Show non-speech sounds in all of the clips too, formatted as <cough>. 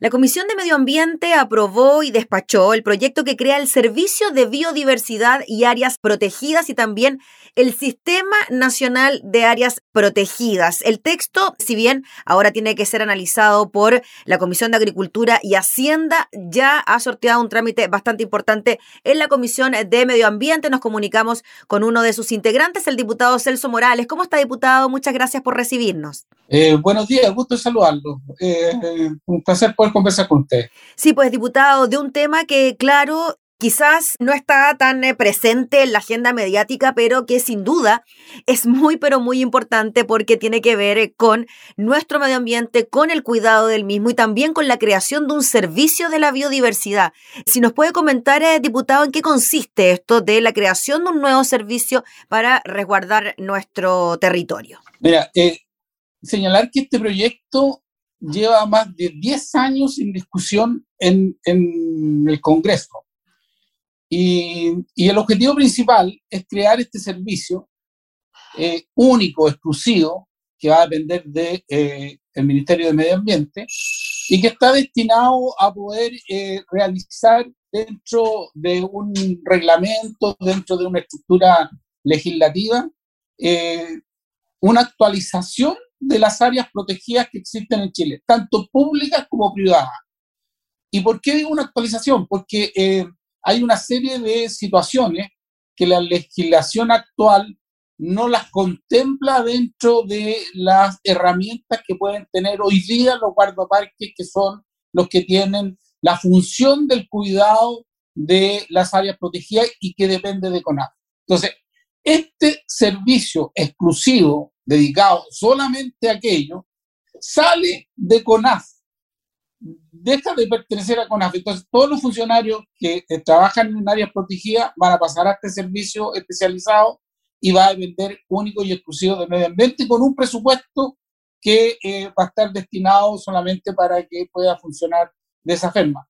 La Comisión de Medio Ambiente aprobó y despachó el proyecto que crea el Servicio de Biodiversidad y Áreas Protegidas y también el Sistema Nacional de Áreas Protegidas. El texto, si bien ahora tiene que ser analizado por la Comisión de Agricultura y Hacienda, ya ha sorteado un trámite bastante importante en la Comisión de Medio Ambiente. Nos comunicamos con uno de sus integrantes, el diputado Celso Morales. ¿Cómo está, diputado? Muchas gracias por recibirnos. Eh, buenos días, gusto saludarlo. Eh, un placer poder conversar con usted. Sí, pues diputado, de un tema que, claro, quizás no está tan eh, presente en la agenda mediática, pero que sin duda es muy, pero muy importante porque tiene que ver eh, con nuestro medio ambiente, con el cuidado del mismo y también con la creación de un servicio de la biodiversidad. Si nos puede comentar, eh, diputado, en qué consiste esto de la creación de un nuevo servicio para resguardar nuestro territorio. Mira, señalar que este proyecto lleva más de 10 años en discusión en, el Congreso. Y, el objetivo principal es crear este servicio eh, único, exclusivo, que va a depender del de, eh, Ministerio de Medio Ambiente y que está destinado a poder eh, realizar dentro de un reglamento, dentro de una estructura legislativa, una actualización de las áreas protegidas que existen en Chile, tanto públicas como privadas. ¿Y por qué digo una actualización? Porque eh, hay una serie de situaciones que la legislación actual no las contempla dentro de las herramientas que pueden tener hoy día los guardaparques, que son los que tienen la función del cuidado de las áreas protegidas y que depende de CONAF. Entonces, este servicio exclusivo dedicado solamente a aquello, sale de CONAF, deja de pertenecer a CONAF. Entonces, todos los funcionarios que trabajan en áreas protegidas van a pasar a este servicio especializado y va a depender único y exclusivo de medio ambiente con un presupuesto que eh, va a estar destinado solamente para que pueda funcionar de esa forma.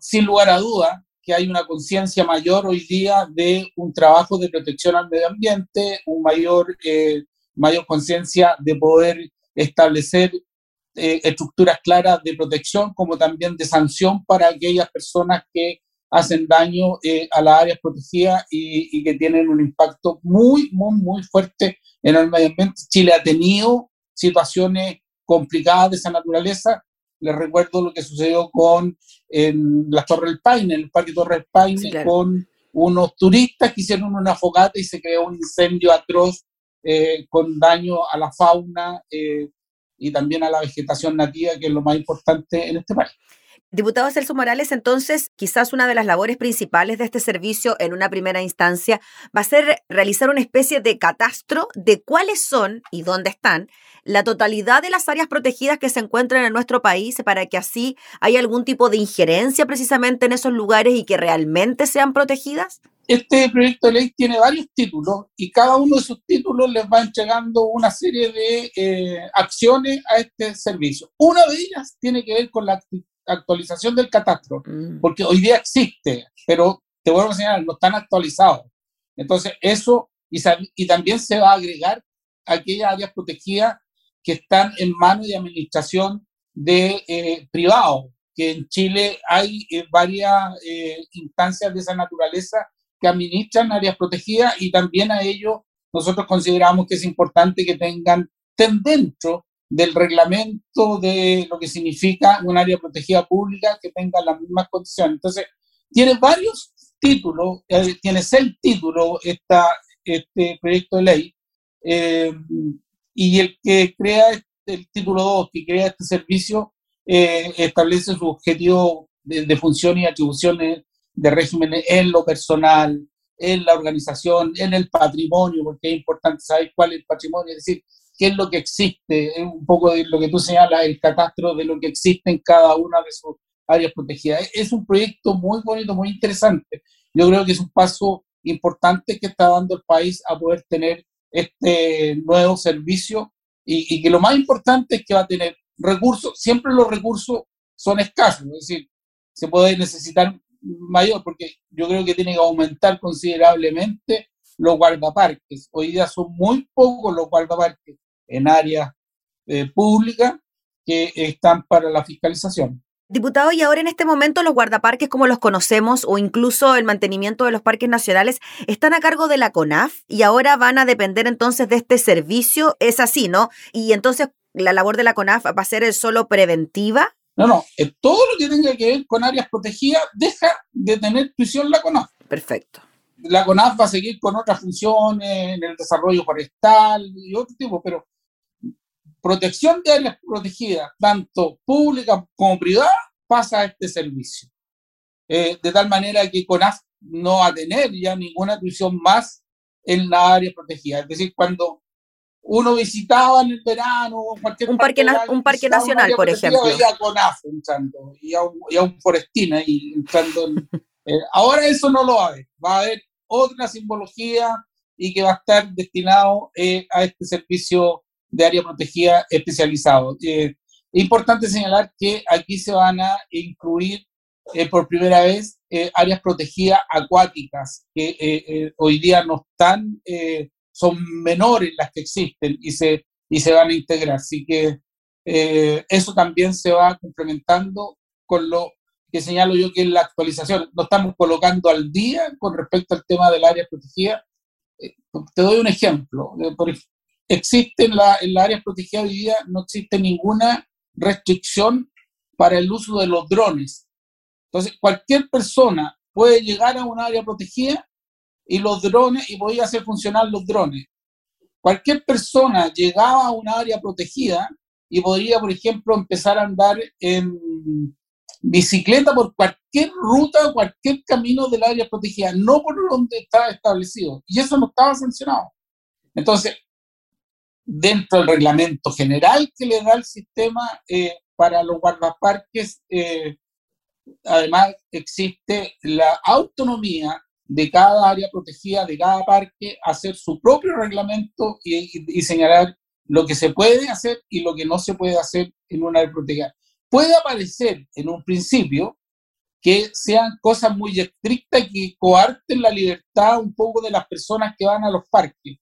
Sin lugar a duda, que hay una conciencia mayor hoy día de un trabajo de protección al medio ambiente, un mayor eh, mayor conciencia de poder establecer eh, estructuras claras de protección como también de sanción para aquellas personas que hacen daño eh, a las áreas protegidas y, que tienen un impacto muy, muy, muy fuerte en el medio ambiente. Chile ha tenido situaciones complicadas de esa naturaleza. Les recuerdo lo que sucedió con en la Torre del Paine, en el Parque Torre del Paine, con unos turistas que hicieron una fogata y se creó un incendio atroz eh, con daño a la fauna eh, y también a la vegetación nativa, que es lo más importante en este país. Diputado Celso Morales, entonces quizás una de las labores principales de este servicio en una primera instancia va a ser realizar una especie de catastro de cuáles son y dónde están la totalidad de las áreas protegidas que se encuentran en nuestro país para que así haya algún tipo de injerencia precisamente en esos lugares y que realmente sean protegidas? Este proyecto de ley tiene varios títulos y cada uno de esos títulos les va entregando una serie de eh, acciones a este servicio. Una de ellas tiene que ver con la actualización del catastro, mm. porque hoy día existe, pero te vuelvo a señalar, no están actualizados. Entonces, eso, y, y también se va a agregar aquellas áreas protegidas que están en manos de administración de eh, privados, que en Chile hay eh, varias instancias de esa naturaleza que administran áreas protegidas y también a ellos nosotros consideramos que es importante que tengan, dentro del reglamento de lo que significa un área protegida pública que tenga las mismas condiciones. Entonces, tiene varios títulos, eh, tiene seis títulos esta, este proyecto de ley, eh, y el que crea el título 2, que crea este servicio, eh, establece su objetivo de, de función y atribuciones de régimen en lo personal, en la organización, en el patrimonio, porque es importante saber cuál es el patrimonio, es decir, qué es lo que existe, es un poco de lo que tú señalas, el catastro de lo que existe en cada una de sus áreas protegidas. Es un proyecto muy bonito, muy interesante. Yo creo que es un paso importante que está dando el país a poder tener este nuevo servicio y, y que lo más importante es que va a tener recursos, siempre los recursos son escasos, es decir, se puede necesitar mayor, porque yo creo que tiene que aumentar considerablemente los guardaparques. Hoy día son muy pocos los guardaparques en áreas eh, públicas que están para la fiscalización. Diputado, y ahora en este momento los guardaparques como los conocemos o incluso el mantenimiento de los parques nacionales están a cargo de la CONAF y ahora van a depender entonces de este servicio. Es así, ¿no? Y entonces la labor de la CONAF va a ser solo preventiva. No, no, eh, todo lo que tenga que ver con áreas protegidas deja de tener prisión la CONAF. Perfecto. La CONAF va a seguir con otras funciones en el desarrollo forestal y otro tipo, pero protección de áreas protegidas, tanto públicas como privadas, pasa a este servicio. Eh, de tal manera que CONAF no va a tener ya ninguna atribución más en la área protegida. Es decir, cuando uno visitaba en el verano cualquier un parque, un parque nacional, por ejemplo. Veía a CONAF entrando y a un, y a un forestín ahí entrando. <laughs> Eh, ahora eso no lo va a haber. Va a haber otra simbología y que va a estar destinado eh, a este servicio de área protegida especializado. Eh, es importante señalar que aquí se van a incluir eh, por primera vez eh, áreas protegidas acuáticas que hoy día no están, son menores las que existen y se, y se van a integrar. Así que eso también se va complementando con lo que señalo yo que es la actualización. Nos estamos colocando al día con respecto al tema del área protegida. Te doy un ejemplo. Por, existe en la, en área protegida hoy día, no existe ninguna restricción para el uso de los drones. Entonces, cualquier persona puede llegar a un área protegida y los drones, y podía hacer funcionar los drones. Cualquier persona llegaba a un área protegida y podría, por ejemplo, empezar a andar en bicicleta por cualquier ruta, cualquier camino del área protegida, no por donde estaba establecido. Y eso no estaba sancionado. Entonces, dentro del reglamento general que le da el sistema eh, para los guardaparques, eh, además existe la autonomía de cada área protegida, de cada parque, hacer su propio reglamento y, señalar lo que se puede hacer y lo que no se puede hacer en una área protegida. Puede aparecer en un principio que sean cosas muy estrictas que coarten la libertad un poco de las personas que van a los parques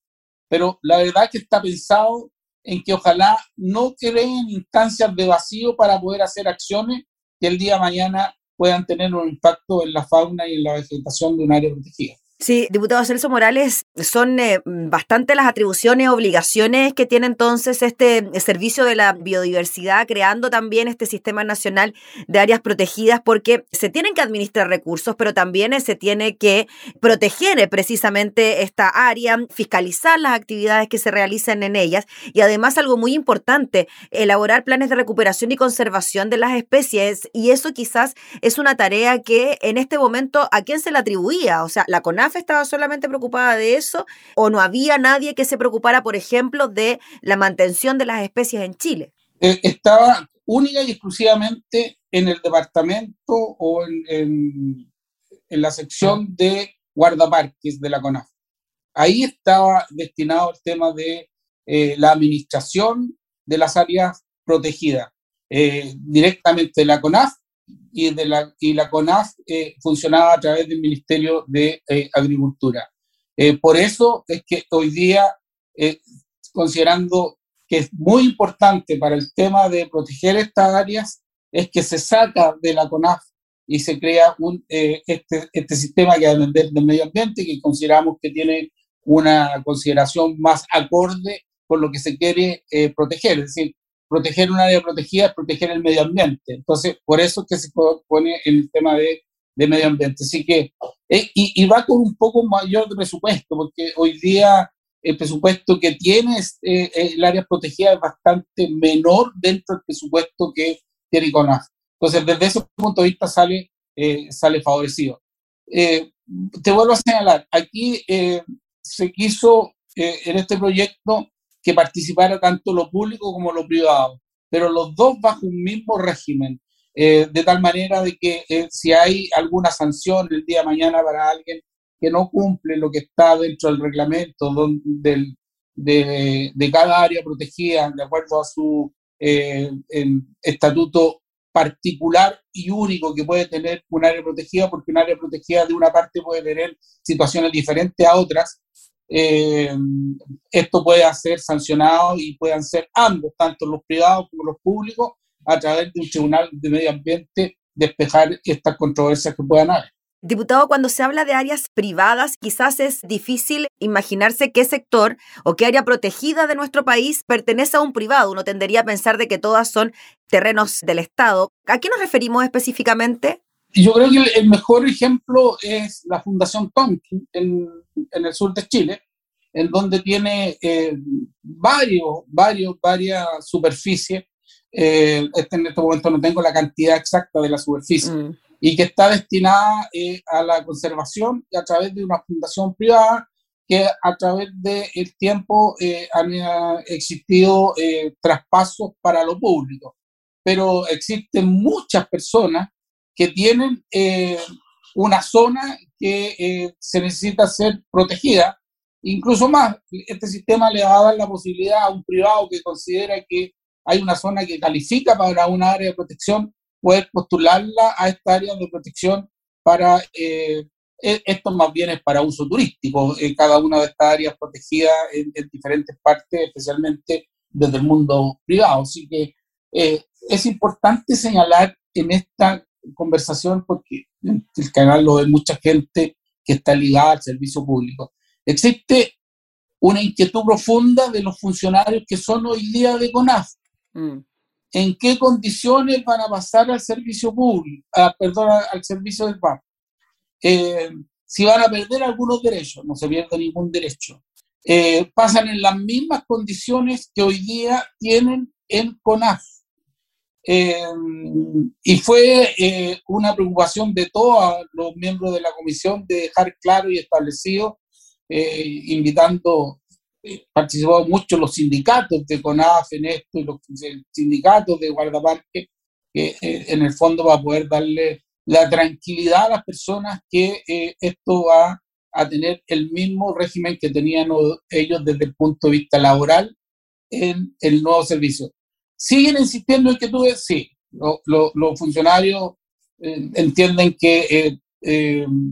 pero la verdad que está pensado en que ojalá no creen instancias de vacío para poder hacer acciones que el día de mañana puedan tener un impacto en la fauna y en la vegetación de un área protegida. Sí, diputado Celso Morales, son eh, bastante las atribuciones, obligaciones que tiene entonces este servicio de la biodiversidad, creando también este sistema nacional de áreas protegidas, porque se tienen que administrar recursos, pero también se tiene que proteger eh, precisamente esta área, fiscalizar las actividades que se realizan en ellas y además algo muy importante, elaborar planes de recuperación y conservación de las especies. Y eso quizás es una tarea que en este momento, ¿a quién se le atribuía? O sea, la CONAF estaba solamente preocupada de eso o no había nadie que se preocupara, por ejemplo, de la mantención de las especies en Chile? Eh, estaba única y exclusivamente en el departamento o en, la sección de guardaparques de la CONAF. Ahí estaba destinado el tema de eh, la administración de las áreas protegidas, eh, directamente de la CONAF y, de la, y la CONAF eh, funcionaba a través del Ministerio de eh, Agricultura. Eh, por eso es que hoy día, considerando que es muy importante para el tema de proteger estas áreas, es que se saca de la CONAF y se crea un, este, este sistema que va a depender del medio ambiente, que consideramos que tiene una consideración más acorde con lo que se quiere proteger. Es decir, proteger un área protegida es proteger el medio ambiente. Entonces, por eso es que se pone el tema de, de medio ambiente. Así que, eh, y, va con un poco mayor de presupuesto, porque hoy día el presupuesto que tiene eh, eh, el área protegida es bastante menor dentro del presupuesto que tiene CONAF. Entonces, desde ese punto de vista sale, sale favorecido. te vuelvo a señalar, aquí se quiso en este proyecto que participara tanto lo público como lo privado, pero los dos bajo un mismo régimen, eh, de tal manera de que eh, si hay alguna sanción el día de mañana para alguien que no cumple lo que está dentro del reglamento del, de, de, cada área protegida de acuerdo a su eh, estatuto particular y único que puede tener un área protegida, porque un área protegida de una parte puede tener situaciones diferentes a otras, eh, esto puede ser sancionado y puedan ser ambos, tanto los privados como los públicos, a través de un tribunal de medio ambiente despejar estas controversias que puedan haber. Diputado, cuando se habla de áreas privadas, quizás es difícil imaginarse qué sector o qué área protegida de nuestro país pertenece a un privado. Uno tendería a pensar de que todas son terrenos del Estado. ¿A qué nos referimos específicamente? Yo creo que el mejor ejemplo es la Fundación Tonkin en, el sur de Chile, en donde tiene eh, varios, varios, varias superficies. Eh, este, en este momento no tengo la cantidad exacta de la superficie. Mm y que está destinada eh, a la conservación y a través de una fundación privada que a través del tiempo eh, han eh, existido traspasos para lo público. Pero existen muchas personas que tienen una zona que se necesita ser protegida. Incluso más, este sistema le va a dar la posibilidad a un privado que considera que hay una zona que califica para una área de protección poder postularla a esta área de protección para, eh, e, esto más bien es para uso turístico, en cada una de estas áreas protegidas en, diferentes partes, especialmente desde el mundo privado. Así que eh, es importante señalar en esta conversación, porque el canal lo ve mucha gente que está ligada al servicio público. Existe una inquietud profunda de los funcionarios que son hoy día de CONAF. Mm en qué condiciones van a pasar al servicio público, perdón, al servicio del banco. Eh, si van a perder algunos derechos, no se pierde ningún derecho. Eh, pasan en las mismas condiciones que hoy día tienen en CONAF. Eh, y fue una preocupación de todos los miembros de la comisión de dejar claro y establecido, invitando participado mucho los sindicatos de CONAF en esto y los sindicatos de guardaparque, que eh, en el fondo va a poder darle la tranquilidad a las personas que eh, esto va a tener el mismo régimen que tenían ellos desde el punto de vista laboral en el nuevo servicio. ¿Siguen insistiendo en que tú Sí, los funcionarios eh, entienden que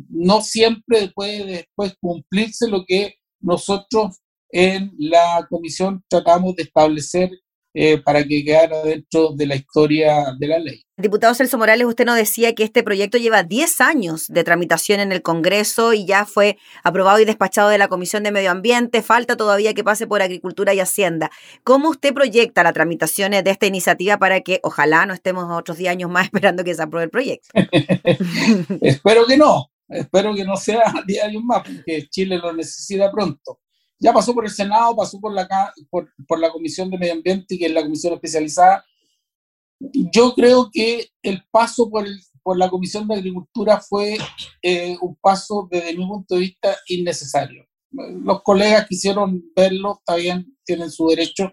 no siempre puede después cumplirse lo que nosotros en la comisión tratamos de establecer eh, para que quedara dentro de la historia de la ley. Diputado Celso Morales, usted nos decía que este proyecto lleva 10 años de tramitación en el Congreso y ya fue aprobado y despachado de la Comisión de Medio Ambiente. Falta todavía que pase por Agricultura y Hacienda. ¿Cómo usted proyecta las tramitaciones de esta iniciativa para que ojalá no estemos otros 10 años más <laughs> esperando que se apruebe el proyecto? <laughs> espero que no, espero que no sea <laughs> 10 años más, porque Chile lo necesita pronto ya pasó por el Senado, pasó por la, por, por la Comisión de Medio Ambiente, que es la comisión especializada. Yo creo que el paso por, el, por la Comisión de Agricultura fue eh, un paso, desde mi punto de vista, innecesario. Los colegas quisieron verlo, está bien, tienen su derecho,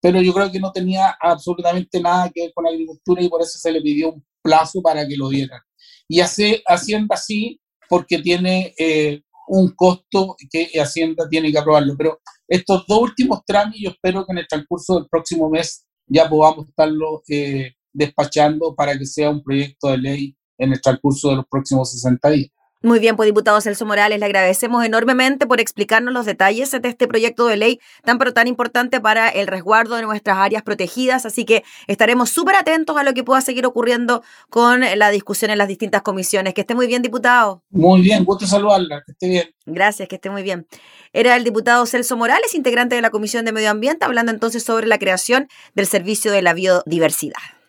pero yo creo que no tenía absolutamente nada que ver con la agricultura y por eso se le pidió un plazo para que lo dieran. Y hace, haciendo así porque tiene eh, un costo que Hacienda tiene que aprobarlo. Pero estos dos últimos trámites, yo espero que en el transcurso del próximo mes ya podamos estarlo eh, despachando para que sea un proyecto de ley en el transcurso de los próximos 60 días. Muy bien, pues diputado Celso Morales, le agradecemos enormemente por explicarnos los detalles de este proyecto de ley tan pero tan importante para el resguardo de nuestras áreas protegidas, así que estaremos súper atentos a lo que pueda seguir ocurriendo con la discusión en las distintas comisiones. Que esté muy bien, diputado. Muy bien, gusto saludarla, que esté bien. Gracias, que esté muy bien. Era el diputado Celso Morales, integrante de la Comisión de Medio Ambiente, hablando entonces sobre la creación del Servicio de la Biodiversidad.